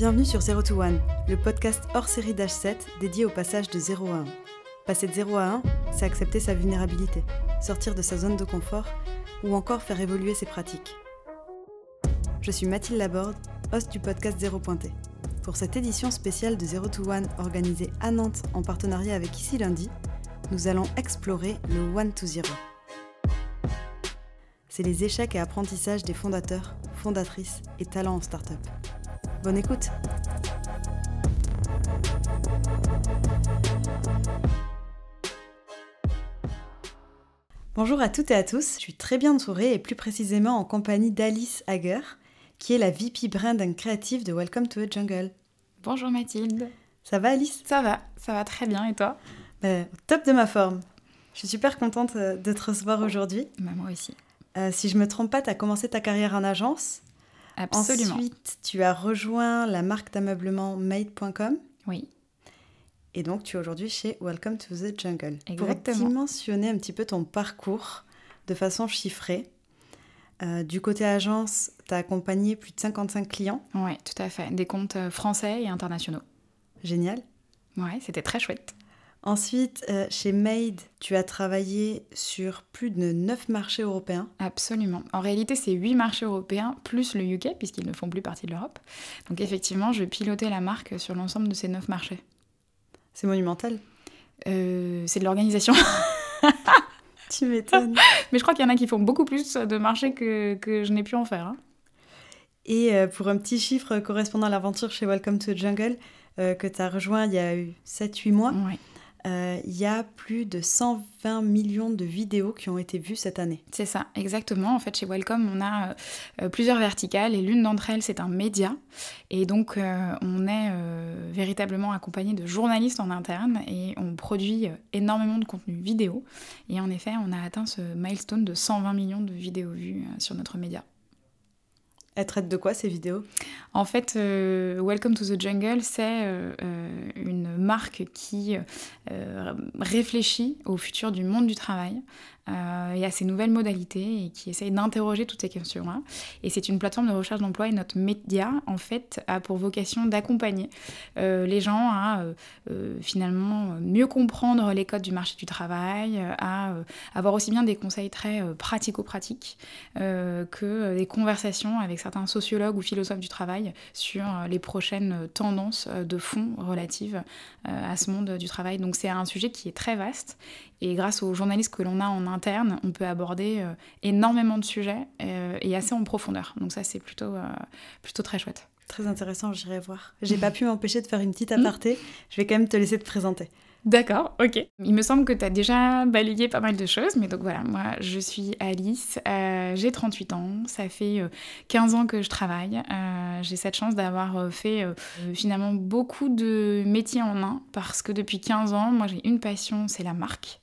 Bienvenue sur 0 to 1, le podcast hors série d'H7 dédié au passage de 0 à 1. Passer de 0 à 1, c'est accepter sa vulnérabilité, sortir de sa zone de confort ou encore faire évoluer ses pratiques. Je suis Mathilde Laborde, host du podcast 0 Pointé. Pour cette édition spéciale de 0 to 1 organisée à Nantes en partenariat avec Ici Lundi, nous allons explorer le 1 to 0. C'est les échecs et apprentissages des fondateurs, fondatrices et talents en start-up. Bonne écoute Bonjour à toutes et à tous, je suis très bien entourée et plus précisément en compagnie d'Alice Hager, qui est la VP Brand and Creative de Welcome to the Jungle. Bonjour Mathilde. Ça va Alice? Ça va, ça va très bien et toi? Ben, au top de ma forme. Je suis super contente euh, de te recevoir aujourd'hui. Bah, Moi aussi. Euh, si je me trompe pas, tu as commencé ta carrière en agence. Absolument. Ensuite, tu as rejoint la marque d'ameublement made.com. Oui. Et donc, tu es aujourd'hui chez Welcome to the Jungle. Pour Exactement. dimensionner un petit peu ton parcours de façon chiffrée, euh, du côté agence, tu as accompagné plus de 55 clients. Oui, tout à fait. Des comptes euh, français et internationaux. Génial. Ouais, c'était très chouette. Ensuite, euh, chez Made, tu as travaillé sur plus de 9 marchés européens. Absolument. En réalité, c'est huit marchés européens plus le UK, puisqu'ils ne font plus partie de l'Europe. Donc effectivement, je pilotais la marque sur l'ensemble de ces neuf marchés. C'est monumental. Euh, c'est de l'organisation. Tu m'étonnes. Mais je crois qu'il y en a qui font beaucoup plus de marchés que, que je n'ai pu en faire. hein. Et euh, pour un petit chiffre correspondant à l'aventure chez Welcome to the Jungle, euh, que tu as rejoint il y a eu 7-8 mois, Euh, il y a plus de 120 millions de vidéos qui ont été vues cette année. C'est ça, exactement. En fait, chez Welcome, on a euh, plusieurs verticales et l'une d'entre elles, c'est un média. Et donc, euh, on est véritablement accompagné de journalistes en interne et on produit énormément de contenu vidéo. Et en effet, on a atteint ce milestone de 120 millions de vidéos vues sur notre média. Elles traitent de quoi ces vidéos? En fait, euh, Welcome to the Jungle, c'est euh, euh, une marque qui réfléchit au futur du monde du travail et à ses nouvelles modalités et qui essaye d'interroger toutes ces questions-là. Et c'est une plateforme de recherche d'emploi et notre média, en fait, a pour vocation d'accompagner euh, les gens à euh, euh, finalement mieux comprendre les codes du marché du travail, euh, à euh, avoir aussi bien des conseils très euh, pratico-pratiques euh, que euh, des conversations avec certains sociologues ou philosophes du travail sur euh, les prochaines euh, tendances euh, de fond relatives euh, à ce monde du travail. Donc c'est un sujet qui est très vaste et grâce aux journalistes que l'on a en interne, on peut aborder euh, énormément de sujets euh, et assez en profondeur. Donc ça c'est plutôt, euh, plutôt très chouette. Très intéressant, j'irai voir. J'ai pas pu m'empêcher de faire une petite aparté. Je vais quand même te laisser te présenter. D'accord, ok. Il me semble que tu as déjà balayé pas mal de choses, mais donc voilà, moi je suis Alice, euh, j'ai 38 ans, ça fait euh, 15 ans que je travaille. Euh, j'ai cette chance d'avoir euh, fait euh, euh, finalement beaucoup de métiers en un, parce que depuis 15 ans, moi j'ai une passion, c'est la marque.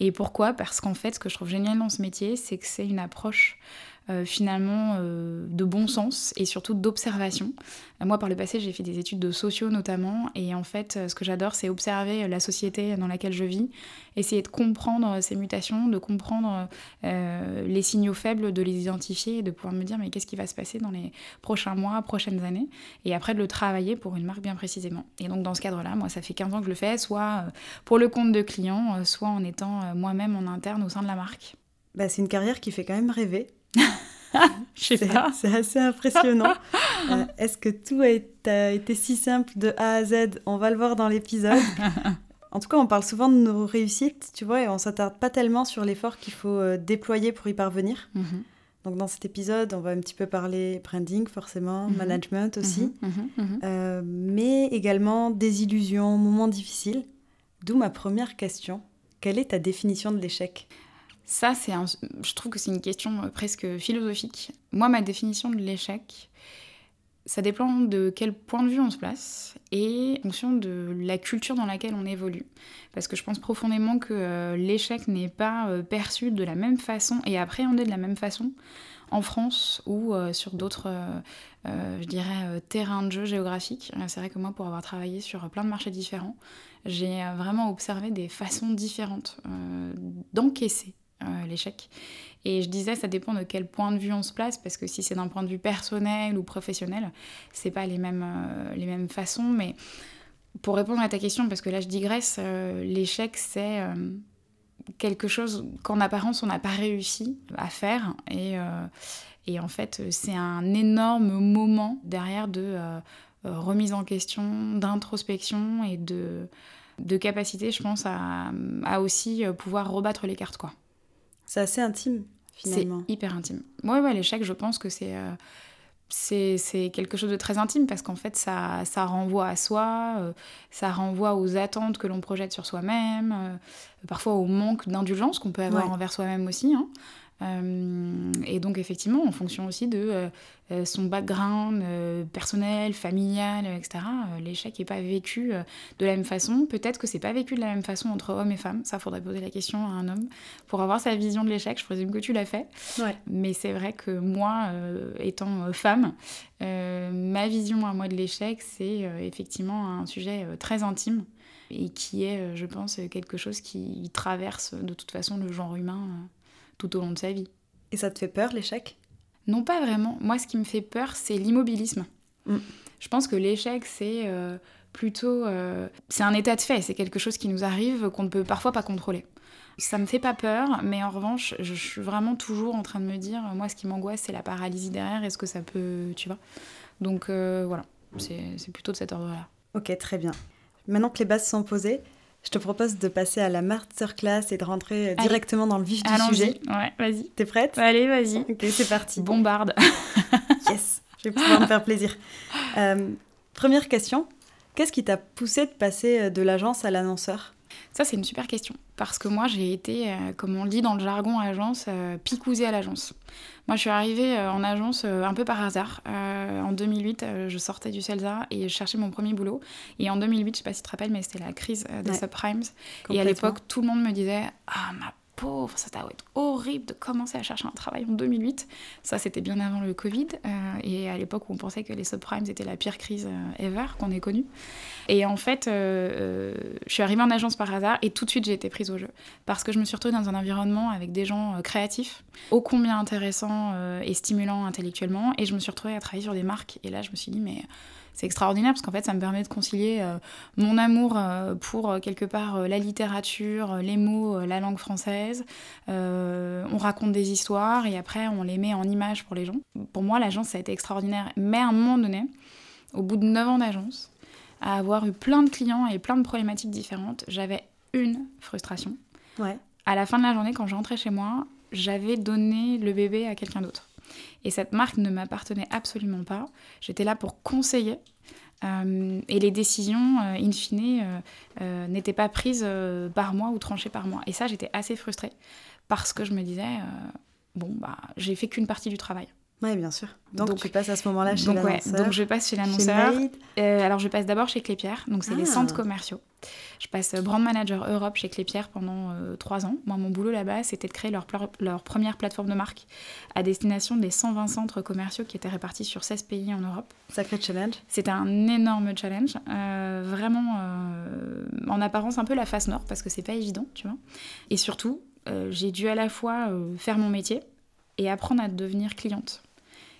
Et pourquoi? Parce qu'en fait, ce que je trouve génial dans ce métier, c'est que c'est une approche euh, finalement euh, de bon sens et surtout d'observation. Euh, moi, par le passé, j'ai fait des études de sociaux notamment, et en fait, euh, ce que j'adore, c'est observer la société dans laquelle je vis, essayer de comprendre ces mutations, de comprendre les signaux faibles, de les identifier et de pouvoir me dire mais qu'est-ce qui va se passer dans les prochains mois, prochaines années, et après de le travailler pour une marque bien précisément. Et donc dans ce cadre-là, moi, ça fait 15 ans que je le fais, soit pour le compte de clients, soit en étant moi-même en interne au sein de la marque. Bah, c'est une carrière qui fait quand même rêver. Je sais pas. c'est assez impressionnant. Euh, Est-ce que tout a été, a été si simple de A à Z? On va le voir dans l'épisode. En tout cas, on parle souvent de nos réussites, tu vois, et on s'attarde pas tellement sur l'effort qu'il faut euh, déployer pour y parvenir. Mhm. Donc dans cet épisode, on va un petit peu parler branding forcément, Mhm. management aussi, Mhm, euh, mais également des illusions, moments difficiles. D'où ma première question. Quelle est ta définition de l'échec? Ça, c'est je trouve que c'est une question euh, presque philosophique. Moi, ma définition de l'échec, ça dépend de quel point de vue on se place et en fonction de la culture dans laquelle on évolue. Parce que je pense profondément que euh, l'échec n'est pas euh, perçu de la même façon et appréhendé de la même façon en France ou sur d'autres, je dirais, terrains de jeu géographiques. C'est vrai que moi, pour avoir travaillé sur plein de marchés différents, j'ai vraiment observé des façons différentes d'encaisser euh, l'échec. Et je disais, ça dépend de quel point de vue on se place, parce que si c'est d'un point de vue personnel ou professionnel, c'est pas les mêmes, euh, les mêmes façons. Mais pour répondre à ta question, parce que là je digresse, euh, l'échec c'est quelque chose qu'en apparence on n'a pas réussi à faire. Et, et en fait, c'est un énorme moment derrière de remise en question, d'introspection et de, de capacité, je pense, à, à aussi pouvoir rebattre les cartes. quoi. C'est assez intime, finalement. C'est hyper intime. Ouais, ouais, l'échec, je pense que c'est euh, c'est quelque chose de très intime parce qu'en fait, ça, ça renvoie à soi, euh, ça renvoie aux attentes que l'on projette sur soi-même, euh, parfois au manque d'indulgence qu'on peut avoir envers soi-même aussi. Hein. Euh, et donc effectivement, en fonction aussi de euh, euh, son background personnel, familial, etc., l'échec n'est pas vécu de la même façon. Peut-être que c'est pas vécu de la même façon entre hommes et femmes. Ça, faudrait poser la question à un homme pour avoir sa vision de l'échec. Je présume que tu l'as fait. Mais c'est vrai que moi, étant femme, ma vision à moi de l'échec, c'est effectivement un sujet très intime et qui est, je pense, quelque chose qui traverse de toute façon le genre humain tout au long de sa vie. Et ça te fait peur l'échec? Non, pas vraiment. Moi, ce qui me fait peur, c'est l'immobilisme. Mm. Je pense que l'échec, c'est euh, plutôt... Euh, c'est un état de fait, c'est quelque chose qui nous arrive qu'on ne peut parfois pas contrôler. Ça me fait pas peur, mais en revanche, je suis vraiment toujours en train de me dire, moi, ce qui m'angoisse, c'est la paralysie derrière. Est-ce que ça peut, tu vois? Donc euh, voilà, c'est plutôt de cet ordre-là. Ok, très bien. Maintenant que les bases sont posées, je te propose de passer à la masterclass et de rentrer directement dans le vif du sujet. Ouais, vas-y. T'es prête? Allez, vas-y. Ok, c'est parti. Bombarde. yes, je vais pouvoir me faire plaisir. Euh, première question. Qu'est-ce qui t'a poussé de passer de l'agence à l'annonceur? Ça, c'est une super question. Parce que moi, j'ai été, euh, comme on le dit dans le jargon agence, euh, picousée à l'agence. Moi, je suis arrivée euh, en agence euh, un peu par hasard. En 2008, je sortais du CELSA et je cherchais mon premier boulot. Et en 2008, je sais pas si tu te rappelles, mais c'était la crise des subprimes. Et à l'époque, tout le monde me disait Ah, ma pauvre, ça doit être horrible de commencer à chercher un travail en 2008. Ça, c'était bien avant le Covid euh, et à l'époque où on pensait que les subprimes étaient la pire crise euh, ever qu'on ait connue. Et en fait, euh, je suis arrivée en agence par hasard et tout de suite j'ai été prise au jeu parce que je me suis retrouvée dans un environnement avec des gens créatifs, ô combien intéressants et stimulants intellectuellement et je me suis retrouvée à travailler sur des marques et là je me suis dit mais c'est extraordinaire parce qu'en fait, ça me permet de concilier euh, mon amour euh, pour euh, quelque part la littérature, les mots, la langue française. on raconte des histoires et après, on les met en images pour les gens. Pour moi, l'agence, ça a été extraordinaire. Mais à un moment donné, au bout de 9 ans d'agence, à avoir eu plein de clients et plein de problématiques différentes, j'avais une frustration. Ouais. À la fin de la journée, quand je rentrais chez moi, j'avais donné le bébé à quelqu'un d'autre. Et cette marque ne m'appartenait absolument pas. J'étais là pour conseiller. Euh, et les décisions, euh, in fine, euh, n'étaient pas prises par moi ou tranchées par moi. Et ça, j'étais assez frustrée parce que je me disais, bon, bah, j'ai fait qu'une partie du travail. Oui, bien sûr. Donc, tu passes à ce moment-là chez l'annonceur. donc je passe chez l'annonceur. alors je passe d'abord chez Clépierre, donc c'est les ah. centres commerciaux. Je passe brand manager Europe chez Clépierre pendant euh, trois ans. Moi, mon boulot là-bas, c'était de créer leur, leur, première plateforme de marque à destination des 120 centres commerciaux qui étaient répartis sur 16 pays en Europe. Sacré challenge. C'était un énorme challenge. Euh, vraiment, euh, en apparence, un peu la face nord parce que c'est pas évident, tu vois. Et surtout, j'ai dû à la fois faire mon métier et apprendre à devenir cliente.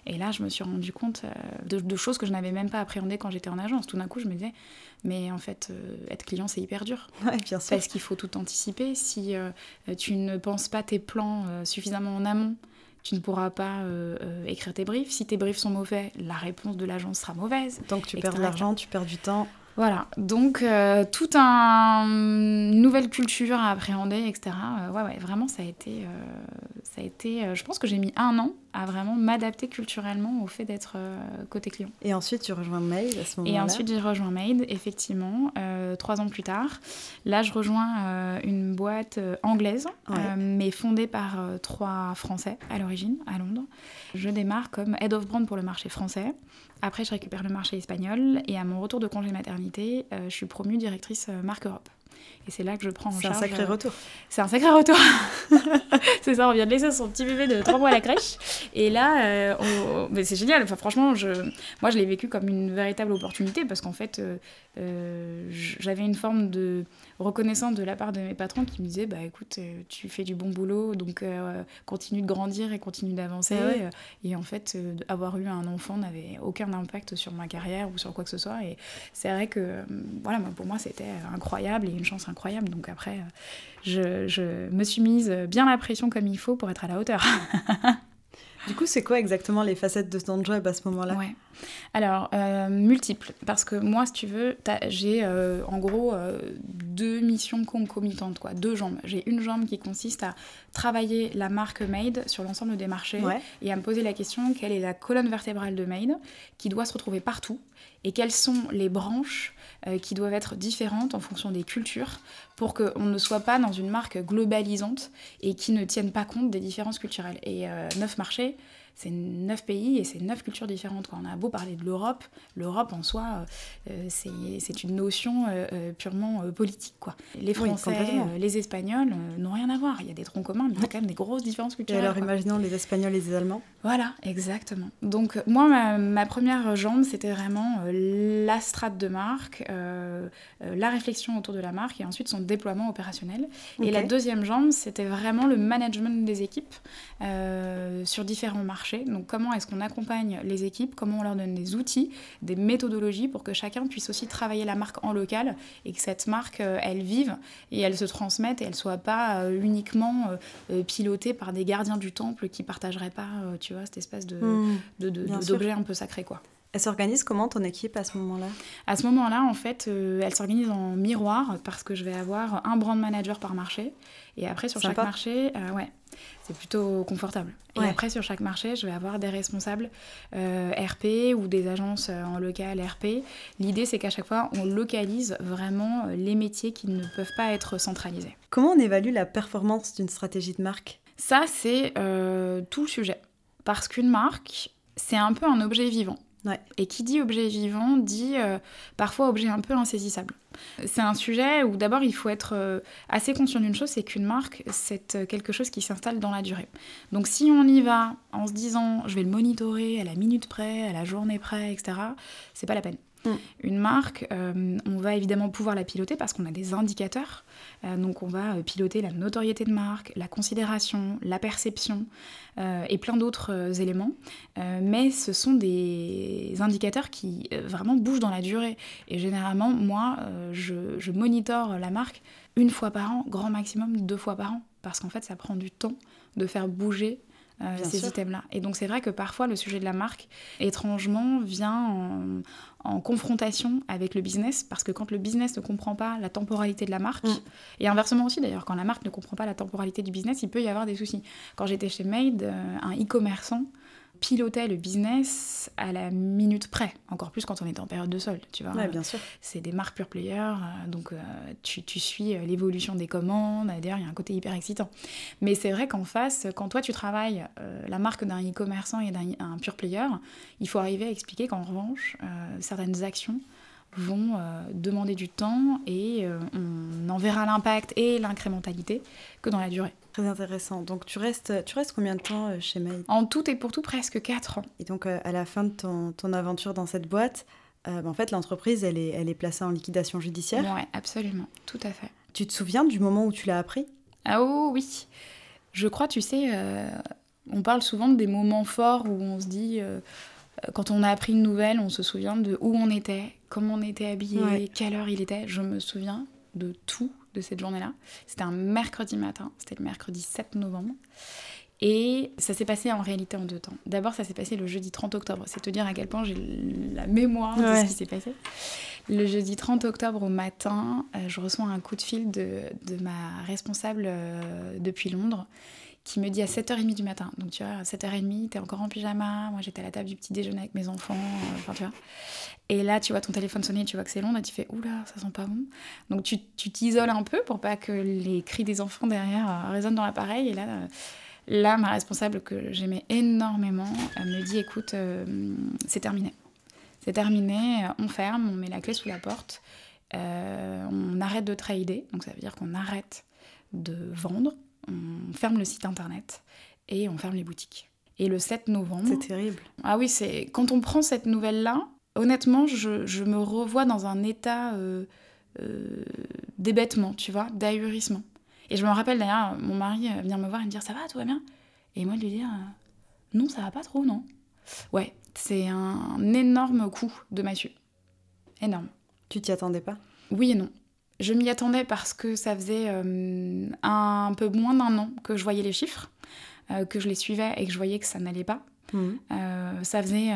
Et là, je me suis rendu compte euh, de, choses que je n'avais même pas appréhendées quand j'étais en agence. Tout d'un coup, je me disais, mais en fait, euh, être client, c'est hyper dur. Ouais, bien sûr. Parce qu'il faut tout anticiper. Si euh, tu ne penses pas tes plans suffisamment en amont, tu ne pourras pas écrire tes briefs. Si tes briefs sont mauvais, la réponse de l'agence sera mauvaise. Tant que tu perds de l'argent, tu perds du temps. Voilà, donc euh, toute un, une nouvelle culture à appréhender, etc. Ouais, ouais, vraiment, ça a été, ça a été je pense que j'ai mis un an à vraiment m'adapter culturellement au fait d'être côté client. Et ensuite, tu rejoins Made à ce moment-là Et ensuite, j'ai rejoint Made, effectivement, trois ans plus tard. Là, je rejoins une boîte anglaise, mais fondée par trois Français à l'origine, à Londres. Je démarre comme Head of Brand pour le marché français. Après, je récupère le marché espagnol et à mon retour de congé maternité, euh, je suis promue directrice euh, marque Europe. Et c'est là que je prends en charge. C'est un sacré retour. C'est un sacré retour. c'est ça, on vient de laisser son petit bébé de 3 mois à la crèche. Et là, mais c'est génial. Enfin, franchement, je... moi, je l'ai vécu comme une véritable opportunité parce qu'en fait, j'avais une forme de reconnaissance de la part de mes patrons qui me disaient bah écoute euh, tu fais du bon boulot donc euh, continue de grandir et continue d'avancer ah et en fait euh, avoir eu un enfant n'avait aucun impact sur ma carrière ou sur quoi que ce soit et c'est vrai que voilà pour moi c'était incroyable et une chance incroyable donc après je, je me suis mise bien la pression comme il faut pour être à la hauteur Du coup, c'est quoi exactement les facettes de ton job à ce moment-là? Ouais. Alors, euh, multiples. Parce que moi, si tu veux, j'ai euh, en gros euh, deux missions concomitantes, quoi. Deux jambes. J'ai une jambe qui consiste à travailler la marque Made sur l'ensemble des marchés et à me poser la question quelle est la colonne vertébrale de Made qui doit se retrouver partout et quelles sont les branches qui doivent être différentes en fonction des cultures pour qu'on ne soit pas dans une marque globalisante et qui ne tienne pas compte des différences culturelles. Et neuf marchés, c'est neuf pays et c'est neuf cultures différentes. On a beau parler de l'Europe, l'Europe en soi, euh, c'est une notion euh, euh, purement politique. Quoi. Les Français, les Espagnols n'ont rien à voir. Il y a des troncs communs, mais il y a quand même des grosses différences culturelles. Et alors imaginons les Espagnols et les Allemands Voilà, exactement. Donc moi, ma, première jambe, c'était vraiment la strate de marque, la réflexion autour de la marque et ensuite son déploiement opérationnel. Et la deuxième jambe, c'était vraiment le management des équipes sur différents marchés donc comment est-ce qu'on accompagne les équipes, comment on leur donne des outils, des méthodologies pour que chacun puisse aussi travailler la marque en local et que cette marque, euh, elle vive et elle se transmette et elle soit pas euh, uniquement euh, pilotée par des gardiens du temple qui partageraient pas, tu vois, cette espèce de, mmh, d'objet un peu sacré, quoi. Elle s'organise comment ton équipe à ce moment-là? À ce moment-là, en fait, elle s'organise en miroir parce que je vais avoir un brand manager par marché. Et après, sur chaque marché, ouais, c'est plutôt confortable. Et après, sur chaque marché, je vais avoir des responsables euh, RP ou des agences euh, en local RP. L'idée, c'est qu'à chaque fois, on localise vraiment euh, les métiers qui ne peuvent pas être centralisés. Comment on évalue la performance d'une stratégie de marque? Ça, c'est tout le sujet. Parce qu'une marque, c'est un peu un objet vivant. Et qui dit objet vivant dit euh, parfois objet un peu insaisissable. C'est un sujet où d'abord il faut être euh, assez conscient d'une chose, c'est qu'une marque, c'est euh, quelque chose qui s'installe dans la durée. Donc si on y va en se disant je vais le monitorer à la minute près, à la journée près, etc., c'est pas la peine. Mm. Une marque, euh, on va évidemment pouvoir la piloter parce qu'on a des indicateurs. Euh, donc on va euh, piloter la notoriété de marque, la considération, la perception et plein d'autres éléments. mais ce sont des indicateurs qui vraiment bougent dans la durée. Et généralement, moi, je, je la marque une fois par an, grand maximum deux fois par an. Parce qu'en fait, ça prend du temps de faire bouger ces items-là. Et donc c'est vrai que parfois le sujet de la marque, étrangement, vient en, en confrontation avec le business, parce que quand le business ne comprend pas la temporalité de la marque, mm. et inversement aussi d'ailleurs, quand la marque ne comprend pas la temporalité du business, il peut y avoir des soucis. Quand j'étais chez Made, euh, un e-commerçant pilotait le business à la minute près, encore plus quand on est en période de solde, tu vois. Ouais, bien sûr. C'est des marques pure player, euh, donc euh, tu, tu, suis euh, l'évolution des commandes, d'ailleurs il y a un côté hyper excitant. Mais c'est vrai qu'en face, quand toi tu travailles la marque d'un e-commerçant et d'un pure player, il faut arriver à expliquer qu'en revanche, certaines actions vont demander du temps et on en verra l'impact et l'incrémentalité que dans la durée. Très intéressant. Donc tu restes, tu restes combien de temps euh, chez May En tout et pour tout, presque 4 ans. Et donc euh, à la fin de ton, ton aventure dans cette boîte, euh, bah, en fait l'entreprise, elle est, elle est placée en liquidation judiciaire Oui, absolument, tout à fait. Tu te souviens du moment où tu l'as appris? Ah oh, oui. Je crois, tu sais, on parle souvent des moments forts où on se dit quand on a appris une nouvelle, on se souvient de où on était, comment on était habillé, quelle heure il était. Je me souviens de tout de cette journée-là. C'était un mercredi matin, c'était le mercredi 7 novembre. Et ça s'est passé en réalité en deux temps. D'abord, ça s'est passé le jeudi 30 octobre. C'est te dire à quel point j'ai la mémoire de ce qui s'est passé. Le jeudi 30 octobre au matin, euh, je reçois un coup de fil de, de ma responsable euh, depuis Londres qui me dit à 7h30 du matin. Donc tu vois, à 7h30, t'es encore en pyjama, moi j'étais à la table du petit déjeuner avec mes enfants, euh, enfin tu vois. Et là, tu vois ton téléphone sonner, tu vois que c'est long, et tu fais oula, ça sent pas bon. Donc tu t'isoles un peu pour pas que les cris des enfants derrière euh, résonnent dans l'appareil. Et là, euh, là, ma responsable que j'aimais énormément me dit écoute, c'est terminé. C'est terminé, on ferme, on met la clé sous la porte on arrête de trader, donc ça veut dire qu'on arrête de vendre, on ferme le site internet et on ferme les boutiques. Et le 7 novembre. C'est terrible. Ah oui, c'est quand on prend cette nouvelle-là, honnêtement, je, me revois dans un état euh, euh, d'hébétement, tu vois, d'ahurissement. Et je me rappelle d'ailleurs, mon mari vient me voir et me dire Ça va, tout va bien? Et moi de lui dire Non, ça va pas trop, non. Ouais, c'est un énorme coup de massue. Énorme. Tu t'y attendais pas? Oui et non. Je m'y attendais parce que ça faisait euh, un peu moins d'un an que je voyais les chiffres, euh, que je les suivais et que je voyais que ça n'allait pas. Mhm. Euh, ça faisait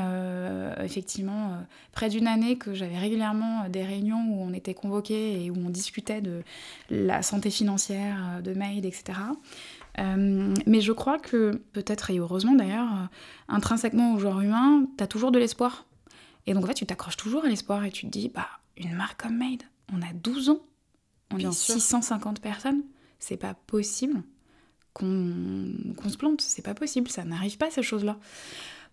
effectivement près d'une année que j'avais régulièrement des réunions où on était convoqués et où on discutait de la santé financière de Maid, etc. mais je crois que, peut-être et heureusement d'ailleurs, intrinsèquement au genre humain, tu as toujours de l'espoir. Et donc en fait, tu t'accroches toujours à l'espoir et tu te dis, bah, une marque comme Maid, on a 12 ans, on est 650 personnes, c'est pas possible qu'on se plante, c'est pas possible, ça n'arrive pas ces choses-là.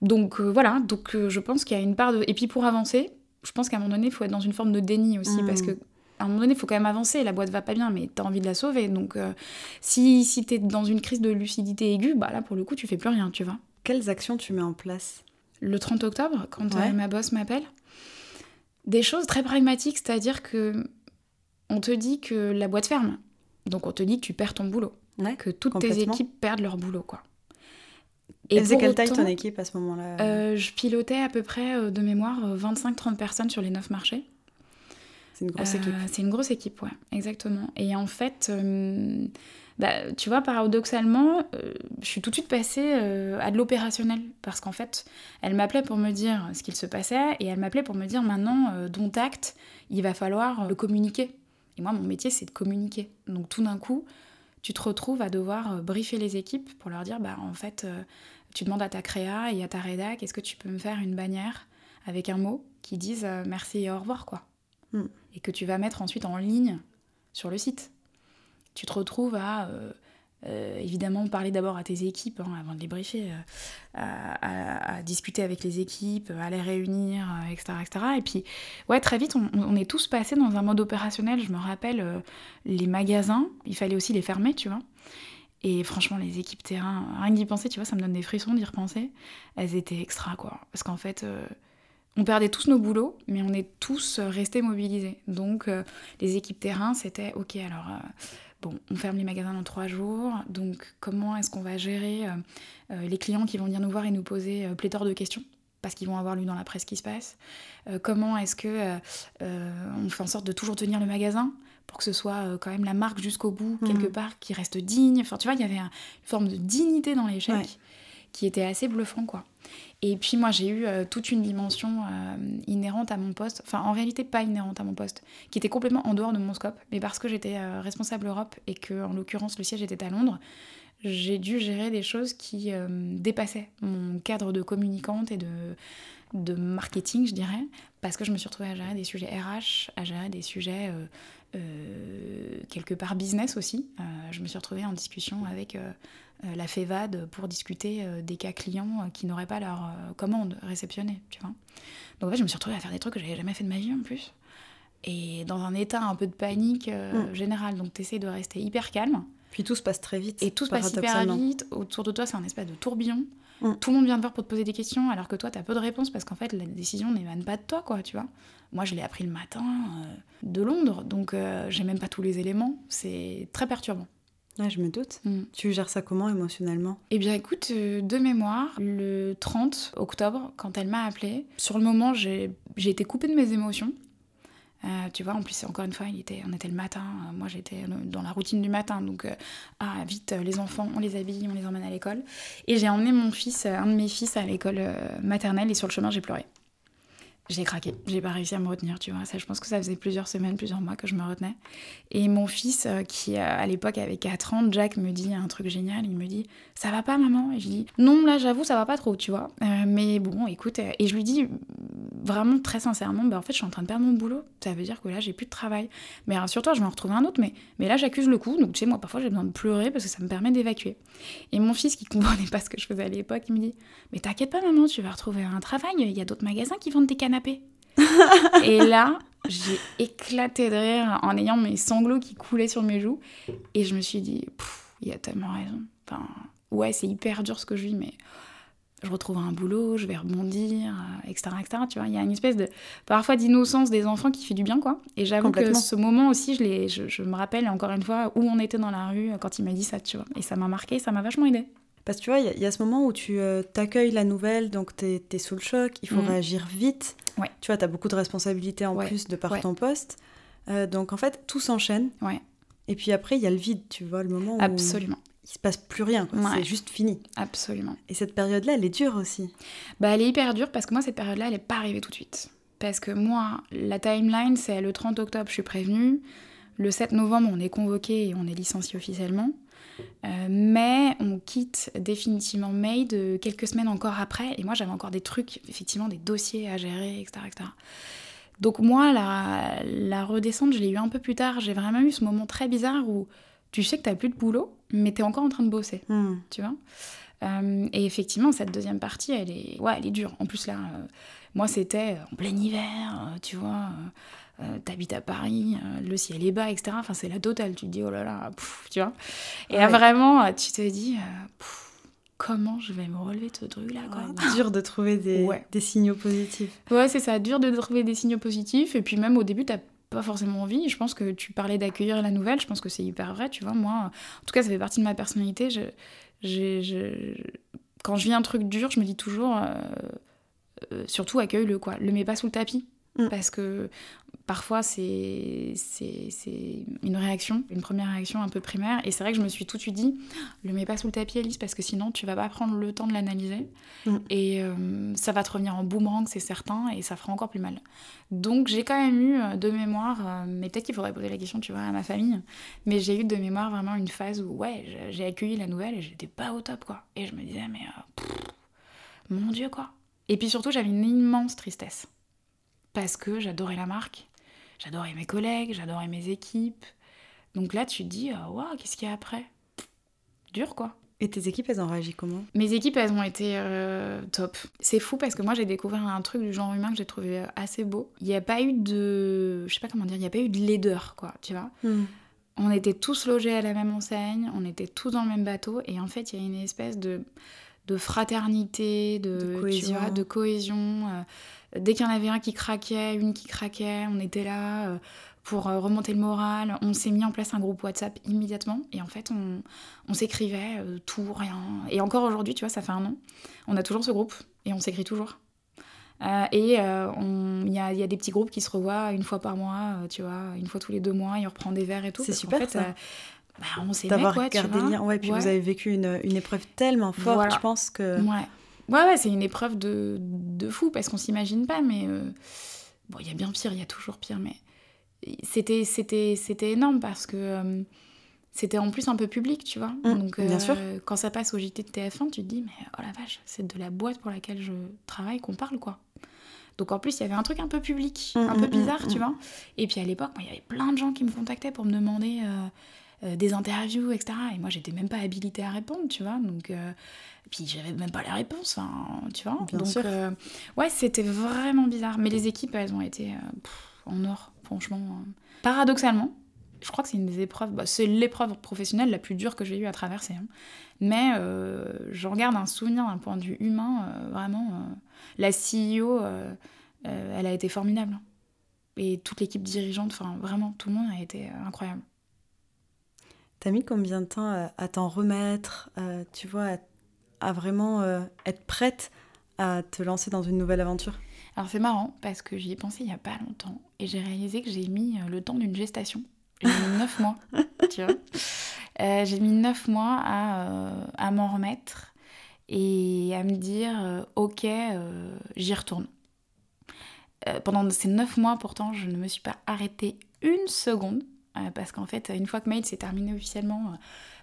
Donc euh, voilà, donc euh, je pense qu'il y a une part de... Et puis pour avancer, je pense qu'à un moment donné, il faut être dans une forme de déni aussi, parce hmm. que à un moment donné, il faut quand même avancer, la boîte va pas bien, mais tu as envie de la sauver. Donc euh, si, si tu es dans une crise de lucidité aiguë, bah là pour le coup, tu fais plus rien, tu vois. Quelles actions tu mets en place? Le 30 octobre, quand ma boss m'appelle, des choses très pragmatiques, c'est-à-dire que on te dit que la boîte ferme. Donc on te dit que tu perds ton boulot. que toutes tes équipes perdent leur boulot, quoi. Et c'est quelle taille ton équipe à ce moment-là? euh, Je pilotais à peu près, euh, de mémoire, 25-30 euh, personnes sur les 9 marchés. C'est une grosse équipe. C'est une grosse équipe, ouais, exactement. Et en fait, bah, tu vois, paradoxalement, je suis tout de suite passée à de l'opérationnel. Parce qu'en fait, elle m'appelait pour me dire ce qu'il se passait et elle m'appelait pour me dire maintenant, dont acte, il va falloir le communiquer. Et moi, mon métier, c'est de communiquer. Donc tout d'un coup, tu te retrouves à devoir euh, briefer les équipes pour leur dire, bah en fait, euh, tu demandes à ta créa et à ta rédac, est-ce que tu peux me faire une bannière avec un mot qui dise euh, merci et au revoir, quoi. Hmm. Et que tu vas mettre ensuite en ligne sur le site. Tu te retrouves à euh, évidemment, parler d'abord à tes équipes hein, avant de les briefer, euh, à, discuter avec les équipes, à les réunir, etc., euh, etc. Et puis, ouais, très vite, on, est tous passés dans un mode opérationnel. Je me rappelle, les magasins, il fallait aussi les fermer, tu vois. Et franchement, les équipes terrain, rien que d'y penser, tu vois, ça me donne des frissons d'y repenser. Elles étaient extra, quoi. Parce qu'en fait, on perdait tous nos boulots, mais on est tous restés mobilisés. Donc, les équipes terrain, c'était OK, alors bon, on ferme les magasins dans trois jours, donc comment est-ce qu'on va gérer euh, euh, les clients qui vont venir nous voir et nous poser euh, pléthore de questions? Parce qu'ils vont avoir lu dans la presse ce qui se passe. comment est-ce que on fait en sorte de toujours tenir le magasin pour que ce soit quand même la marque jusqu'au bout, mmh. quelque part, qui reste digne? Enfin, tu vois, il y avait une forme de dignité dans l'échec qui était assez bluffant, quoi. Et puis moi, j'ai eu euh, toute une dimension euh, inhérente à mon poste, enfin en réalité pas inhérente à mon poste, qui était complètement en dehors de mon scope, mais parce que j'étais euh, responsable Europe et que en l'occurrence le siège était à Londres, j'ai dû gérer des choses qui dépassaient mon cadre de communicante et de, marketing, je dirais, parce que je me suis retrouvée à gérer des sujets RH, à gérer des sujets quelque part business aussi. je me suis retrouvée en discussion avec la FEVAD pour discuter euh, des cas clients euh, qui n'auraient pas leur commande réceptionnée, tu vois. Donc en fait, je me suis retrouvée à faire des trucs que j'avais jamais fait de ma vie en plus. Et dans un état un peu de panique mm. générale. Donc tu essaies de rester hyper calme. Puis tout se passe très vite. Et tout se passe hyper vite. Autour de toi, c'est un espèce de tourbillon. Mm. Tout le monde vient te voir pour te poser des questions, alors que toi, tu as peu de réponses parce qu'en fait, la décision n'émane pas de toi, quoi, tu vois. Moi, je l'ai appris le matin de Londres, donc j'ai même pas tous les éléments. C'est très perturbant. Ouais, je me doute. Mm. Tu gères ça comment émotionnellement? Eh bien, écoute, euh, de mémoire, le 30 octobre, quand elle m'a appelée, sur le moment, j'ai été coupée de mes émotions. Euh, tu vois, en plus, encore une fois, il était, on était le matin. Euh, moi, j'étais dans la routine du matin. Donc, ah, vite, les enfants, on les habille, on les emmène à l'école. Et j'ai emmené mon fils, un de mes fils, à l'école maternelle. Et sur le chemin, j'ai pleuré j'ai craqué. J'ai pas réussi à me retenir, tu vois. Ça, je pense que ça faisait plusieurs semaines, plusieurs mois que je me retenais. Et mon fils, euh, qui euh, à l'époque avait 4 ans, Jack, me dit un truc génial. Il me dit Ça va pas, maman? Et je dis Non, là, j'avoue, ça va pas trop, tu vois. Euh, mais bon, écoute. et je lui dis vraiment très sincèrement bah, En fait, je suis en train de perdre mon boulot. Ça veut dire que là, j'ai plus de travail. Mais rassure-toi, je vais en retrouver un autre. Mais, mais là, j'accuse le coup. Donc, tu sais, moi, parfois, j'ai besoin de pleurer parce que ça me permet d'évacuer. Et mon fils, qui comprenait pas ce que je faisais à l'époque, il me dit Mais t'inquiète pas, maman, tu vas retrouver un travail. Il y a d'autres magasins qui vendent des et là, j'ai éclaté de rire en ayant mes sanglots qui coulaient sur mes joues. Et je me suis dit, il y a tellement raison. Enfin, ouais, c'est hyper dur ce que je vis, mais je retrouve un boulot, je vais rebondir, etc., etc. Tu vois, il y a une espèce de parfois d'innocence des enfants qui fait du bien, quoi. Et j'avoue que ce moment aussi, je, je, je, me rappelle encore une fois où on était dans la rue quand il m'a dit ça, tu vois. Et ça m'a marqué, ça m'a vachement aidé. Parce que tu vois, il y, a ce moment où tu euh, t'accueilles la nouvelle, donc tu es, sous le choc, il faut mm. réagir vite. Ouais. Tu vois, tu as beaucoup de responsabilités en plus de par ton poste. Euh, donc en fait, tout s'enchaîne. Ouais. Et puis après, il y a le vide, tu vois, le moment où Absolument. il se passe plus rien, c'est juste fini. Absolument. Et cette période-là, elle est dure aussi. Bah, elle est hyper dure parce que moi, cette période-là, elle n'est pas arrivée tout de suite. Parce que moi, la timeline, c'est le 30 octobre, je suis prévenue. Le 7 novembre, on est convoqué et on est licencié officiellement. Euh, mais on quitte définitivement Made euh, quelques semaines encore après. Et moi, j'avais encore des trucs, effectivement, des dossiers à gérer, etc. etc. Donc moi, la, la redescente, je l'ai eu un peu plus tard. J'ai vraiment eu ce moment très bizarre où tu sais que tu n'as plus de boulot, mais tu es encore en train de bosser. Hmm. Tu vois euh, Et effectivement, cette deuxième partie, elle est, ouais, elle est dure. En plus, là, moi, c'était en plein hiver, tu vois euh, t'habites à Paris, euh, le ciel est bas, etc. Enfin, c'est la totale. Tu te dis, oh là là, tu vois. Et là, vraiment, tu te dis, euh, comment je vais me relever de ce truc-là, quoi. dur de trouver des, des signaux positifs. Ouais, c'est ça, dur de trouver des signaux positifs. Et puis, même au début, t'as pas forcément envie. Je pense que tu parlais d'accueillir la nouvelle, je pense que c'est hyper vrai, tu vois. Moi, en tout cas, ça fait partie de ma personnalité. Je, je, Quand je vis un truc dur, je me dis toujours, surtout accueille-le, quoi. Le mets pas sous le tapis. Mm. Parce que parfois, c'est une réaction, une première réaction un peu primaire. Et c'est vrai que je me suis tout de suite dit, le mets pas sous le tapis, Alice, parce que sinon, tu vas pas prendre le temps de l'analyser. Mm. Et euh, ça va te revenir en boomerang, c'est certain, et ça fera encore plus mal. Donc, j'ai quand même eu euh, de mémoire, euh, mais peut-être qu'il faudrait poser la question, tu vois, à ma famille, mais j'ai eu de mémoire vraiment une phase où, ouais, j'ai accueilli la nouvelle et j'étais pas au top, quoi. Et je me disais, mais mon Dieu, quoi. Et puis surtout, j'avais une immense tristesse parce que j'adorais la marque, j'adorais mes collègues, j'adorais mes équipes. Donc là, tu te dis, euh, waouh, qu'est-ce qu'il y a après? Dur, quoi. Et tes équipes, elles ont réagi comment? Mes équipes, elles ont été euh, top. C'est fou parce que moi, j'ai découvert un truc du genre humain que j'ai trouvé euh, assez beau. Il n'y a pas eu de. Je sais pas comment dire, il n'y a pas eu de laideur, quoi, tu vois. Hmm. On était tous logés à la même enseigne, on était tous dans le même bateau, et en fait, il y a une espèce de, de fraternité, de, cohésion. de cohésion Dès qu'il y en avait un qui craquait, une qui craquait, on était là euh, pour euh, remonter le moral. On s'est mis en place un groupe WhatsApp immédiatement et en fait, on, s'écrivait euh, tout, rien. Et encore aujourd'hui, tu vois, ça fait un an, on a toujours ce groupe et on s'écrit toujours. et il y, a, des petits groupes qui se revoient une fois par mois, tu vois, une fois tous les deux mois, et on reprend des verres et tout. C'est super. En fait, bah, on s'aimait, quoi, gardé lien. Ouais, puis vous avez vécu une, une épreuve tellement forte, je pense que. Ouais. Ouais, ouais, c'est une épreuve de, de fou parce qu'on s'imagine pas, mais euh, bon, il y a bien pire, il y a toujours pire, mais c'était c'était c'était énorme parce que euh, c'était en plus un peu public, tu vois. Mmh, Donc bien sûr. Euh, quand ça passe au JT de TF1, tu te dis mais oh la vache, c'est de la boîte pour laquelle je travaille qu'on parle quoi. Donc en plus, il y avait un truc un peu public, mmh, un peu mmh, bizarre, tu vois. Et puis à l'époque, il y avait plein de gens qui me contactaient pour me demander des interviews, etc. Et moi, j'étais même pas habilitée à répondre, tu vois. Donc puis j'avais même pas la réponse, tu vois. Donc, euh, ouais, c'était vraiment bizarre. Mais les équipes, elles ont été euh, en or, franchement. Euh. Paradoxalement, je crois que c'est une des épreuves, bah, c'est l'épreuve professionnelle la plus dure que j'ai eu à traverser. Hein. Mais je regarde un souvenir d'un point de vue humain, vraiment. la CEO, elle a été formidable. Hein. Et toute l'équipe dirigeante, enfin, vraiment, tout le monde a été incroyable. T'as mis combien de temps à, t'en remettre, tu vois, à vraiment euh, être prête à te lancer dans une nouvelle aventure? Alors c'est marrant parce que j'y ai pensé il n'y a pas longtemps et j'ai réalisé que j'ai mis euh, le temps d'une gestation. J'ai mis neuf mois, tu vois. Euh, j'ai mis neuf mois à, à m'en remettre et à me dire ok, j'y retourne. pendant ces neuf mois, pourtant, je ne me suis pas arrêtée une seconde parce qu'en fait, une fois que Mail s'est terminé officiellement,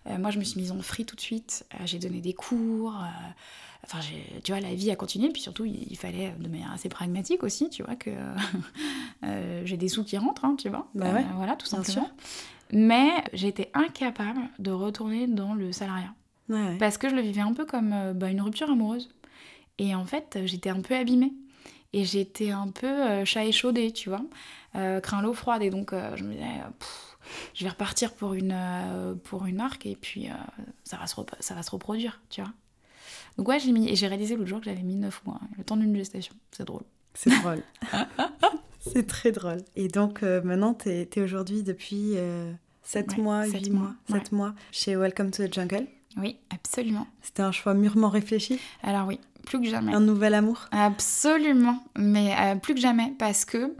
euh, moi, je me suis mise en free tout de suite. Euh, j'ai donné des cours. Euh, enfin, tu vois, la vie a continué. Puis surtout, il, fallait, de manière assez pragmatique aussi, tu vois, que j'ai des sous qui rentrent, hein, tu vois. Bah ouais, voilà, tout simplement. Mais j'étais incapable de retourner dans le salariat. Parce que je le vivais un peu comme bah, une rupture amoureuse. Et en fait, j'étais un peu abîmée. Et j'étais un peu chat échaudé, tu vois, craint l'eau froide. Et donc, je me disais, je vais repartir pour une, pour une marque et puis ça, va se ça va se reproduire, tu vois. Donc, ouais, j'ai mis, et j'ai réalisé l'autre jour que j'avais mis 9 mois, le temps d'une gestation. C'est drôle. C'est drôle. C'est très drôle. Et donc, maintenant, tu es, aujourd'hui depuis 7 mois, 8 mois, 7 mois chez Welcome to the Jungle. Oui, absolument. C'était un choix mûrement réfléchi? Alors oui, plus que jamais. Un nouvel amour Absolument, mais euh, plus que jamais, parce que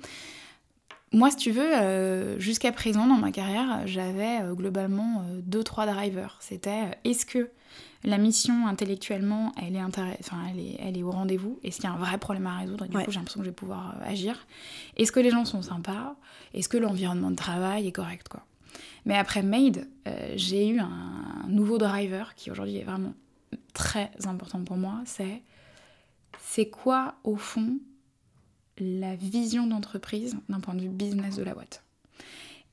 moi, si tu veux, euh, jusqu'à présent dans ma carrière, j'avais euh, globalement deux, trois drivers. C'était est-ce que la mission intellectuellement, elle est, enfin, elle est, elle est au rendez-vous? Est-ce qu'il y a un vrai problème à résoudre? Du coup, j'ai l'impression que je vais pouvoir agir. Est-ce que les gens sont sympas? Est-ce que l'environnement de travail est correct quoi? Mais après Made, euh, j'ai eu un nouveau driver qui aujourd'hui est vraiment très important pour moi. C'est c'est quoi au fond la vision d'entreprise d'un point de vue business de la boîte?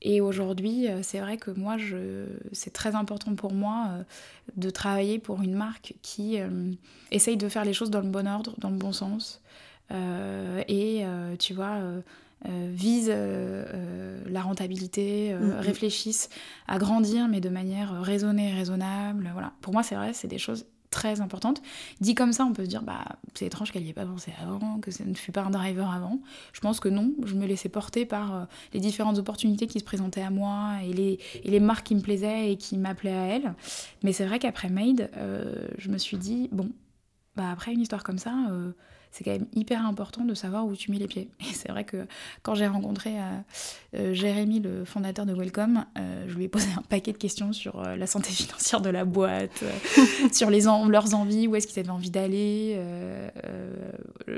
Et aujourd'hui, euh, c'est vrai que moi, je, c'est très important pour moi euh, de travailler pour une marque qui essaye de faire les choses dans le bon ordre, dans le bon sens. et tu vois, euh, euh, euh, la rentabilité, mm, mm. réfléchissent à grandir, mais de manière raisonnée et raisonnable. Voilà. Pour moi, c'est vrai, c'est des choses très importantes. Dit comme ça, on peut se dire, bah, c'est étrange qu'elle n'y ait pas pensé avant, que ça ne fut pas un driver avant. Je pense que non, je me laissais porter par les différentes opportunités qui se présentaient à moi et les, et les marques qui me plaisaient et qui m'appelaient à elle. Mais c'est vrai qu'après Made, je me suis dit, bon, bah, après une histoire comme ça, c'est quand même hyper important de savoir où tu mets les pieds. Et c'est vrai que quand j'ai rencontré euh, euh, Jérémy, le fondateur de Welcome, euh, je lui ai posé un paquet de questions sur la santé financière de la boîte, sur les leurs envies, où est-ce qu'ils avaient envie d'aller.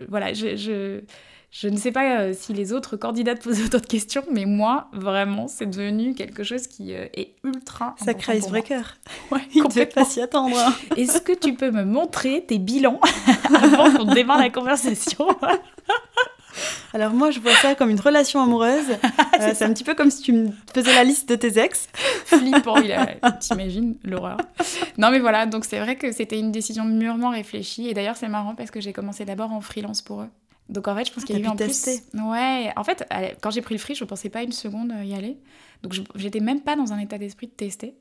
voilà, je je ne sais pas si les autres candidats posaient autant de questions, mais moi, vraiment, c'est devenu quelque chose qui est ultra. Sacré icebreaker. Ouais, Il ne pas s'y attendre. Hein. Est-ce que tu peux me montrer tes bilans? avant qu'on démarre la conversation Alors moi, je vois ça comme une relation amoureuse. Euh, c'est un petit peu comme si tu me faisais la liste de tes ex. Flippant, il t'imagines l'horreur. Non mais voilà, donc c'est vrai que c'était une décision mûrement réfléchie. Et d'ailleurs, c'est marrant parce que j'ai commencé d'abord en freelance pour eux. Donc en fait, je pense ah, qu'il y a eu en plus. Ouais, en fait, quand j'ai pris le free, je ne pensais pas une seconde y aller. Donc j'étais même pas dans un état d'esprit de tester.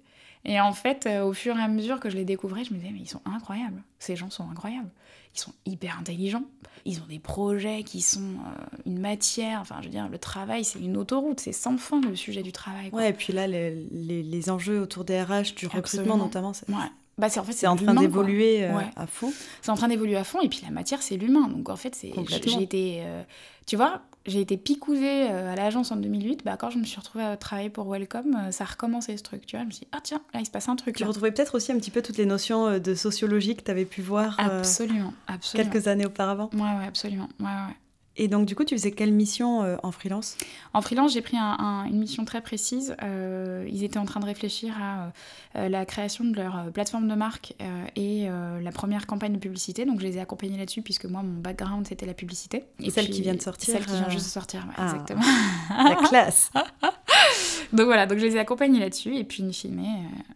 Et en fait, euh, au fur et à mesure que je les découvrais, je me disais, mais ils sont incroyables. Ces gens sont incroyables. Ils sont hyper intelligents. Ils ont des projets qui sont euh, une matière. Enfin, je veux dire, le travail, c'est une autoroute. C'est sans fin le sujet du travail. Ouais, et puis là, les, les, enjeux autour des RH, du recrutement notamment, ouais. Bah, c'est en fait c'est en train d'évoluer euh, à fond. C'est en train d'évoluer à fond et puis la matière c'est l'humain. Donc en fait c'est j'ai été euh, tu vois, j'ai été picousée euh, à l'agence en 2008, bah quand je me suis retrouvée à travailler pour Welcome, ça a recommencé ce truc, tu vois, je me suis dit ah tiens, là il se passe un truc Tu retrouvais peut-être aussi un petit peu toutes les notions de sociologie que tu avais pu voir absolument, absolument. quelques années auparavant. Ouais ouais, absolument. Ouais ouais. Et donc, du coup, tu faisais quelle mission euh, en freelance? En freelance, j'ai pris une mission très précise. Euh, ils étaient en train de réfléchir à euh, la création de leur plateforme de marque et la première campagne de publicité. Donc, je les ai accompagnés là-dessus, puisque moi, mon background, c'était la publicité. Et, celle qui vient de sortir Celle qui vient juste de sortir, ah, exactement. La classe Donc voilà, donc je les ai accompagnés là-dessus. Et puis, in fine,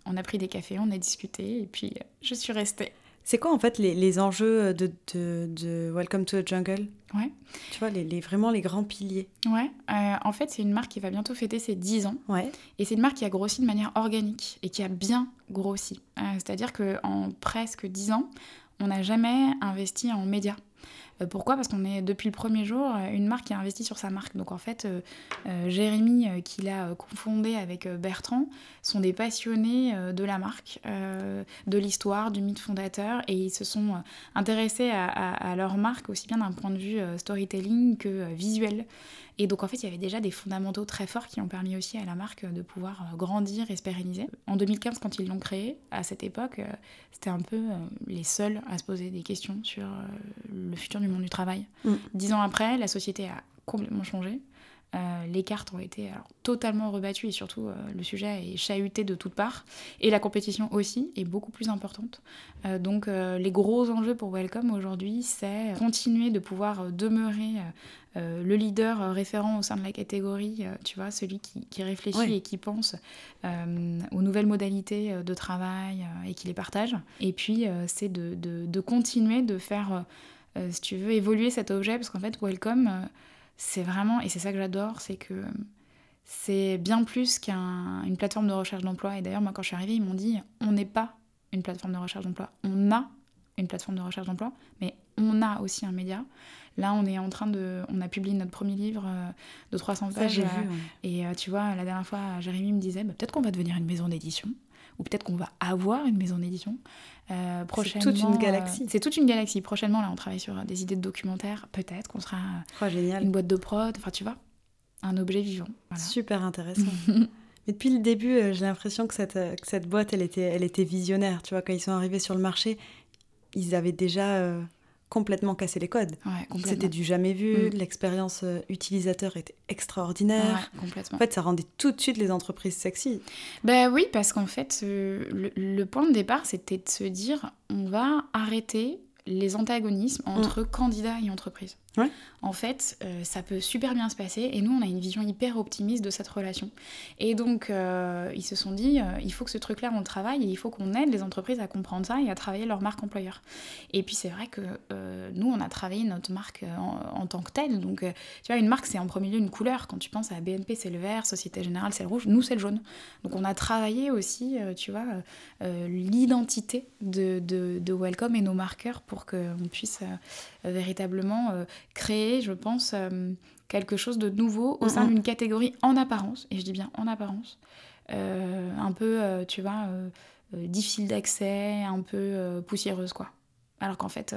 on a pris des cafés, on a discuté, et puis je suis restée. C'est quoi en fait les, les enjeux de, de, de, Welcome to the Jungle? Ouais. Tu vois, les, les, vraiment les grands piliers. Ouais. Euh, en fait, c'est une marque qui va bientôt fêter ses 10 ans. Ouais. Et c'est une marque qui a grossi de manière organique et qui a bien grossi. Euh, c'est-à-dire qu'en presque 10 ans, on n'a jamais investi en médias. Euh, pourquoi? Parce qu'on est depuis le premier jour euh, une marque qui a investi sur sa marque. Donc en fait, euh, Jérémy, qui l'a confondé avec Bertrand, sont des passionnés de la marque, de l'histoire, du mythe fondateur, et ils se sont intéressés à leur marque aussi bien d'un point de vue storytelling que visuel. Et donc en fait, il y avait déjà des fondamentaux très forts qui ont permis aussi à la marque de pouvoir euh, grandir et se pérenniser. En 2015, quand ils l'ont créé, à cette époque, euh, c'était un peu euh, les seuls à se poser des questions sur le futur du monde du travail. Mm. Dix ans après, la société a complètement changé. Les cartes ont été totalement rebattues et surtout le sujet est chahuté de toutes parts. Et la compétition aussi est beaucoup plus importante. donc les gros enjeux pour Welcome aujourd'hui, c'est continuer de pouvoir demeurer euh, le leader euh, référent au sein de la catégorie, euh, tu vois, celui qui, réfléchit et qui pense aux nouvelles modalités de travail et qui les partage. Et puis, c'est de, continuer de faire si tu veux, évoluer cet objet, parce qu'en fait, Welcome, c'est vraiment, et c'est ça que j'adore, c'est que c'est bien plus qu'une plateforme de recherche d'emploi. Et d'ailleurs, moi, quand je suis arrivée, ils m'ont dit on n'est pas une plateforme de recherche d'emploi. On a une plateforme de recherche d'emploi, mais on a aussi un média. Là, on est en train de. On a publié notre premier livre euh, de 300 pages. Ça, vu, euh, Et euh, tu vois, la dernière fois, Jérémy me disait bah, peut-être qu'on va devenir une maison d'édition, ou peut-être qu'on va avoir une maison d'édition. c'est toute une galaxie. c'est toute une galaxie. Prochainement, là, on travaille sur des idées de documentaires. Peut-être qu'on sera oh, génial. une boîte de prod. Enfin, tu vois, un objet vivant. Super intéressant. Mais depuis le début, j'ai l'impression que cette, que cette boîte, elle était, elle était visionnaire. Tu vois, quand ils sont arrivés sur le marché, ils avaient déjà complètement cassé les codes. C'était du jamais vu, mm. l'expérience euh, utilisateur était extraordinaire. complètement. En fait, ça rendait tout de suite les entreprises sexy. Ben oui, parce qu'en fait, euh, le, point de départ, c'était de se dire, on va arrêter les antagonismes entre mm. candidats et entreprises. En fait, euh, ça peut super bien se passer et nous, on a une vision hyper optimiste de cette relation. Et donc, euh, ils se sont dit, euh, il faut que ce truc-là, on le travaille et il faut qu'on aide les entreprises à comprendre ça et à travailler leur marque employeur. Et puis, c'est vrai que nous, on a travaillé notre marque en, tant que telle. Donc, tu vois, une marque, c'est en premier lieu une couleur. Quand tu penses à BNP, c'est le vert, Société Générale, c'est le rouge, nous, c'est le jaune. Donc, on a travaillé aussi, tu vois, l'identité de, Welcome et nos marqueurs pour qu'on puisse véritablement créer, je pense, euh, quelque chose de nouveau au sein d'une catégorie en apparence, et je dis bien en apparence, euh, un peu, euh, tu vois, difficile d'accès, un peu poussiéreuse, quoi. Alors qu'en fait,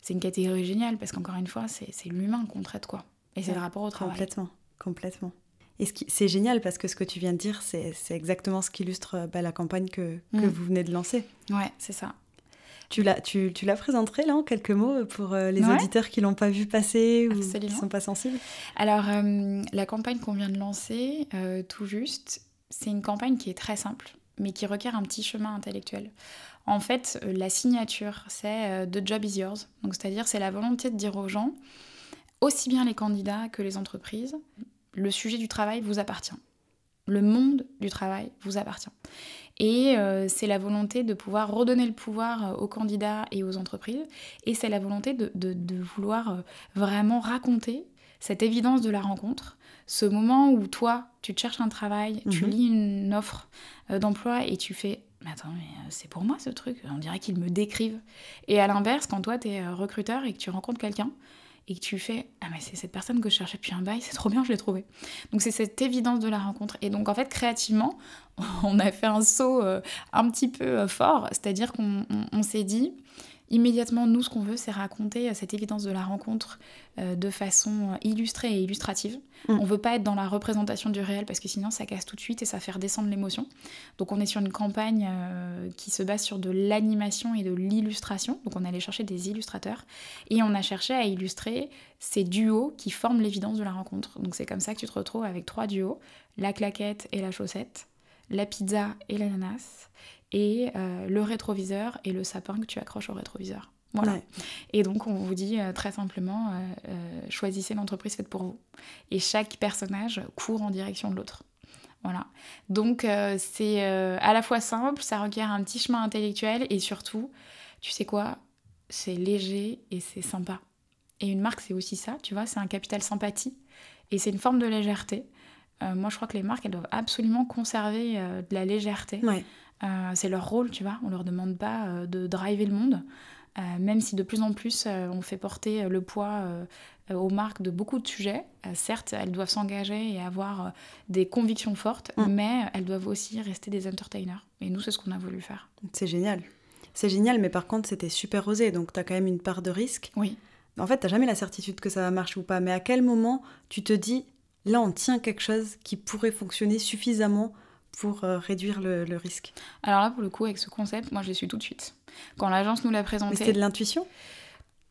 c'est une catégorie géniale, parce qu'encore une fois, c'est l'humain qu'on traite, quoi. Et c'est le rapport au travail. Complètement, complètement. Et c'est génial parce que ce que tu viens de dire, c'est exactement ce qui illustre bah, la campagne que, que mm. vous venez de lancer. Ouais, c'est ça. Tu la, tu, tu la présenterais là en quelques mots pour euh, les auditeurs qui l'ont pas vu passer ou qui sont pas sensibles? Alors, euh, la campagne qu'on vient de lancer, euh, tout juste, c'est une campagne qui est très simple, mais qui requiert un petit chemin intellectuel. En fait, la signature, c'est The Job is yours. Donc, c'est-à-dire, c'est la volonté de dire aux gens, aussi bien les candidats que les entreprises, le sujet du travail vous appartient. Le monde du travail vous appartient. Et euh, c'est la volonté de pouvoir redonner le pouvoir euh, aux candidats et aux entreprises. Et c'est la volonté de, vouloir euh, vraiment raconter cette évidence de la rencontre, ce moment où toi, tu te cherches un travail, tu mhm. lis une offre d'emploi et tu fais mais attends, mais c'est pour moi ce truc, on dirait qu'ils me décrivent. Et à l'inverse, quand toi, tu es recruteur et que tu rencontres quelqu'un, et que tu fais Ah, mais c'est cette personne que je cherchais depuis un bail, c'est trop bien, je l'ai trouvée. Donc, c'est cette évidence de la rencontre. Et donc, en fait, créativement, on a fait un saut euh, un petit peu euh, fort, c'est-à-dire qu'on s'est dit immédiatement, nous, ce qu'on veut, c'est raconter euh, cette évidence de la rencontre euh, de façon euh, illustrée et illustrative. Mm. On veut pas être dans la représentation du réel parce que sinon, ça casse tout de suite et ça fait redescendre l'émotion. Donc, on est sur une campagne qui se base sur de l'animation et de l'illustration. Donc, on allait chercher des illustrateurs et on a cherché à illustrer ces duos qui forment l'évidence de la rencontre. Donc, c'est comme ça que tu te retrouves avec trois duos la claquette et la chaussette, la pizza et l'ananas et euh, le rétroviseur et le sapin que tu accroches au rétroviseur. Voilà. Et donc, on vous dit euh, très simplement, euh, choisissez l'entreprise faite pour vous. Et chaque personnage court en direction de l'autre. Voilà. Donc, c'est à la fois simple, ça requiert un petit chemin intellectuel et surtout, tu sais quoi, c'est léger et c'est sympa. Et une marque, c'est aussi ça, tu vois, c'est un capital sympathie et c'est une forme de légèreté. Moi, je crois que les marques, elles doivent absolument conserver de la légèreté. Ouais. Euh, c'est leur rôle, tu vois. On leur demande pas euh, de driver le monde, euh, même si de plus en plus on fait porter le poids aux marques de beaucoup de sujets. certes, elles doivent s'engager et avoir des convictions fortes, mm. mais elles doivent aussi rester des entertainers. Et nous, c'est ce qu'on a voulu faire. C'est génial. C'est génial, mais par contre, c'était super osé, donc tu as quand même une part de risque. Oui. En fait, tu jamais la certitude que ça va marcher ou pas, mais à quel moment tu te dis, là, on tient quelque chose qui pourrait fonctionner suffisamment pour euh, réduire le, risque Alors là, pour le coup, avec ce concept, moi, je l'ai su tout de suite. Quand l'agence nous l'a présenté... c'était de l'intuition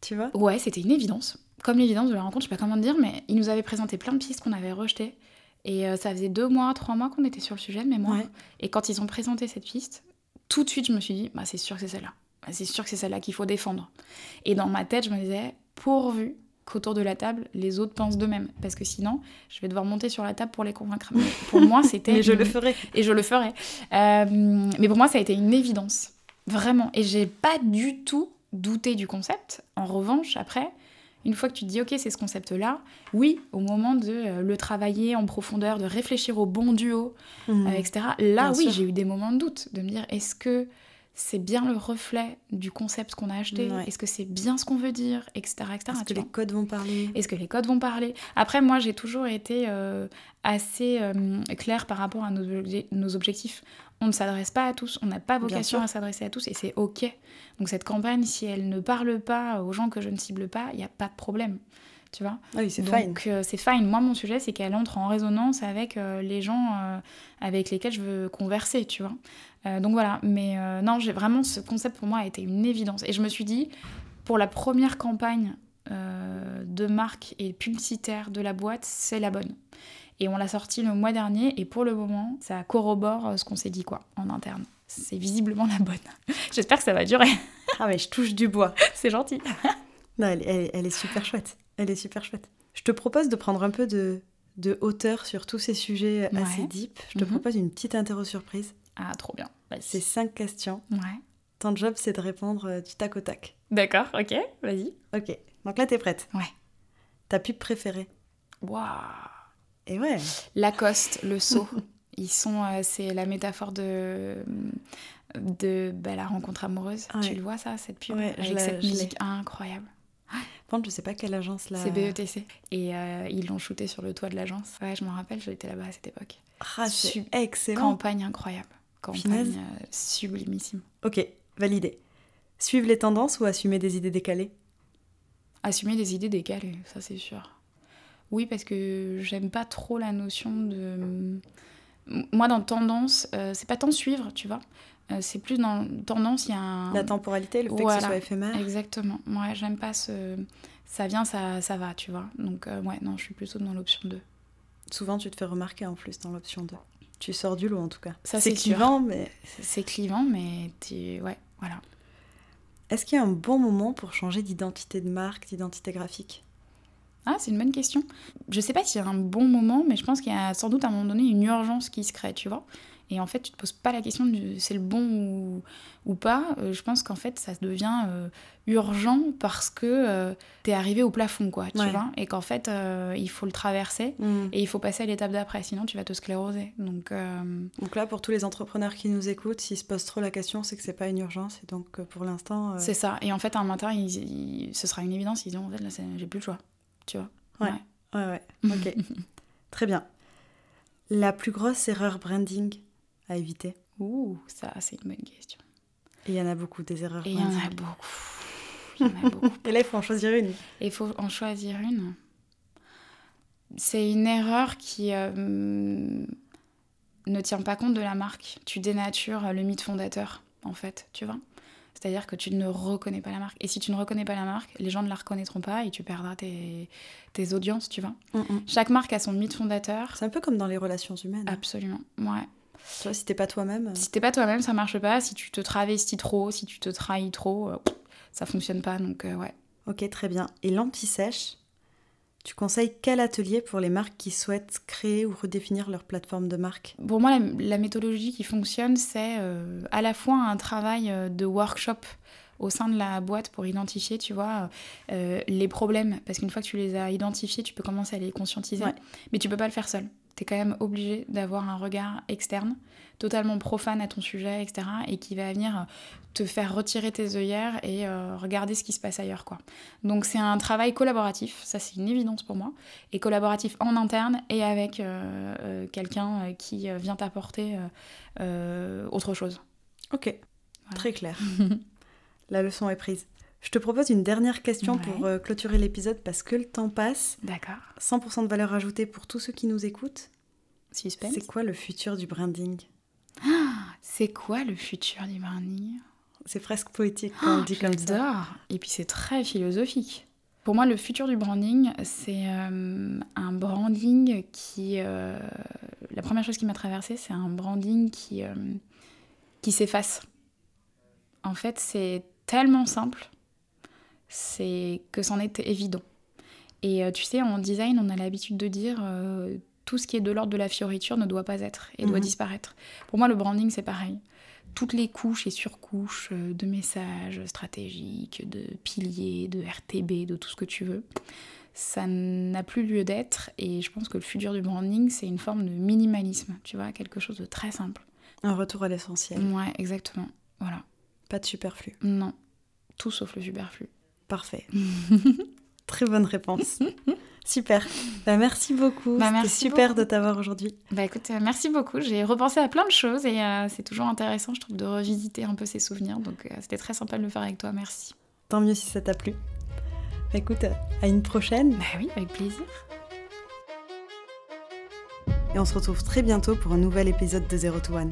Tu vois? Ouais, c'était une évidence. Comme l'évidence de la rencontre, je sais pas comment te dire, mais il nous avait présenté plein de pistes qu'on avait rejetées. Et euh, ça faisait deux mois, trois mois qu'on était sur le sujet de mémoire. Et quand ils ont présenté cette piste, tout de suite, je me suis dit, bah, c'est sûr que c'est celle-là. Bah, c'est sûr que c'est celle-là qu'il faut défendre. Et dans ma tête, je me disais, pourvu qu'autour de la table, les autres pensent d'eux-mêmes. Parce que sinon, je vais devoir monter sur la table pour les convaincre. pour moi, c'était... mais je le ferai. Et je le ferai. Euh, mais pour moi, ça a été une évidence. Vraiment. Et j'ai pas du tout douter du concept. En revanche, après, une fois que tu te dis, ok, c'est ce concept-là, oui, au moment de euh, le travailler en profondeur, de réfléchir au bon duo, Mhm. euh, etc., là, Bien oui, j'ai eu des moments de doute, de me dire, est-ce que c'est bien le reflet du concept qu'on a acheté Ouais. Est-ce que c'est bien ce qu'on veut dire Etc. etc. Est-ce tu que les codes vont parler? Est-ce que les codes vont parler? Après, moi, j'ai toujours été euh, assez euh, claire par rapport à nos, obje- nos objectifs. On ne s'adresse pas à tous, on n'a pas vocation à s'adresser à tous, et c'est OK. Donc cette campagne, si elle ne parle pas aux gens que je ne cible pas, il n'y a pas de problème. Tu vois? Ah oui, c'est fine. Donc euh, c'est fine. Moi, mon sujet, c'est qu'elle entre en résonance avec euh, les gens euh, avec lesquels je veux converser, tu vois? Euh, donc voilà. Mais euh, non, j'ai vraiment ce concept pour moi a été une évidence. Et je me suis dit, pour la première campagne euh, de marque et publicitaire de la boîte, c'est la bonne. Et on l'a sorti le mois dernier. Et pour le moment, ça corrobore ce qu'on s'est dit quoi en interne. C'est visiblement la bonne. J'espère que ça va durer. Ah mais je touche du bois. c'est gentil. Non, elle, elle- elle est super chouette. Elle est super chouette. Je te propose de prendre un peu de, de hauteur sur tous ces sujets Ouais. assez deep. Je te Mhm. propose une petite interro surprise. Ah, trop bien. Vas-y. C'est cinq questions. Ouais. Ton job, c'est de répondre euh, du tac au tac. D'accord, ok, vas-y. Ok. Donc là, t'es prête Ouais. Ta pub préférée Waouh. Et ouais. Lacoste, le seau. Ils sont, euh, c'est la métaphore de de bah, la rencontre amoureuse. Ouais. Tu le vois ça, cette pub? Ouais, je avec cette musique incroyable. Par contre, je sais pas quelle agence là. C'est BETC et euh, ils l'ont shooté sur le toit de l'agence. Ouais, je m'en rappelle, j'étais là-bas à cette époque. Ah, c'est excellent. Campagne incroyable, campagne euh, sublimissime. Ok, validé. Suivre les tendances ou assumer des idées décalées? Assumer des idées décalées, ça c'est sûr. Oui, parce que j'aime pas trop la notion de. Moi, dans tendance, euh, c'est pas tant suivre, tu vois. Euh, c'est plus dans tendance, il y a un. La temporalité, le fait que Voilà. ce soit éphémère Exactement. Ouais, j'aime pas ce. Ça vient, ça, ça va, tu vois. Donc, euh, ouais, non, je suis plutôt dans l'option 2. Souvent, tu te fais remarquer en plus dans l'option 2. Tu sors du lot en tout cas. Ça, c'est clivant, mais C'est clivant, mais tu... ouais, voilà. est-ce qu'il y a un bon moment pour changer d'identité de marque, d'identité graphique? Ah, c'est une bonne question. Je sais pas s'il y a un bon moment, mais je pense qu'il y a sans doute à un moment donné une urgence qui se crée, tu vois. Et en fait, tu te poses pas la question de c'est le bon ou, ou pas. Euh, je pense qu'en fait, ça devient euh, urgent parce que tu es arrivé au plafond, quoi, tu Ouais. vois. Et qu'en fait, euh, il faut le traverser et il faut passer à l'étape d'après, sinon tu vas te scléroser. Donc, euh, Donc là, pour tous les entrepreneurs qui nous écoutent, s'ils se posent trop la question, c'est que c'est pas une urgence. Et donc, euh, pour l'instant, euh, c'est ça. Et en fait, un matin, ce sera une évidence. Ils diront, en fait, là, j'ai plus le choix, tu vois. Ouais. ouais, ouais. Ok, très bien. La plus grosse erreur branding à éviter Ouh, ça, c'est une bonne question. Et il y en a beaucoup des erreurs il y en a beaucoup. Il y en a beaucoup. Et là, il faut en choisir une. Il faut en choisir une. C'est une erreur qui euh, ne tient pas compte de la marque. Tu dénatures le mythe fondateur, en fait, tu vois. C'est-à-dire que tu ne reconnais pas la marque. Et si tu ne reconnais pas la marque, les gens ne la reconnaîtront pas et tu perdras tes, tes audiences, tu vois. Chaque marque a son mythe fondateur. C'est un peu comme dans les relations humaines. Absolument, ouais. Tu vois, si t'es pas toi-même. euh, Si t'es pas toi-même, ça marche pas. Si tu te travestis trop, si tu te trahis trop, euh, ça fonctionne pas. Donc, euh, ouais. Ok, très bien. Et l'anti-sèche, tu conseilles quel atelier pour les marques qui souhaitent créer ou redéfinir leur plateforme de marque? Pour moi, la, la méthodologie qui fonctionne, c'est euh, à la fois un travail de workshop au sein de la boîte pour identifier, tu vois, euh, les problèmes. Parce qu'une fois que tu les as identifiés, tu peux commencer à les conscientiser. Ouais. Mais tu peux pas le faire seul. Tu es quand même obligé d'avoir un regard externe, totalement profane à ton sujet, etc. Et qui va venir te faire retirer tes œillères et euh, regarder ce qui se passe ailleurs, quoi. Donc c'est un travail collaboratif, ça c'est une évidence pour moi, et collaboratif en interne et avec euh, euh, quelqu'un euh, qui euh, vient t'apporter euh, euh, autre chose. Ok, Voilà. très clair. La leçon est prise. Je te propose une dernière question Ouais. pour euh, clôturer l'épisode parce que le temps passe. D'accord. 100% de valeur ajoutée pour tous ceux qui nous écoutent. Suspense. C'est quoi le futur du branding? C'est quoi le futur du branding? C'est presque poétique quand on le dit comme ça. J'adore. Et puis c'est très philosophique. Pour moi, le futur du branding, c'est euh, un branding qui... euh, la première chose qui m'a traversée, c'est un branding qui, qui s'efface. En fait, c'est tellement simple, c'est que c'en est évident. Et euh, tu sais, en design, on a l'habitude de dire euh, tout ce qui est de l'ordre de la fioriture ne doit pas être et doit Mhm. disparaître. Pour moi, le branding, c'est pareil. toutes les couches et surcouches euh, de messages stratégiques, de piliers, de RTB, de tout ce que tu veux. Ça n'a plus lieu d'être et je pense que le futur du branding, c'est une forme de minimalisme, tu vois, quelque chose de très simple. Un retour à l'essentiel. Ouais, exactement. Voilà. Pas de superflu. Non, tout sauf le superflu. Parfait. Très bonne réponse. Super. Bah, merci beaucoup. Bah, C'était merci super beaucoup. de t'avoir aujourd'hui. Bah écoute, euh, merci beaucoup. J'ai repensé à plein de choses et euh, c'est toujours intéressant, je trouve, de revisiter un peu ces souvenirs. Donc euh, c'était très sympa de le faire avec toi. Merci. Tant mieux si ça t'a plu. Bah, écoute, à une prochaine Bah oui, avec plaisir. et on se retrouve très bientôt pour un nouvel épisode de Zero to One.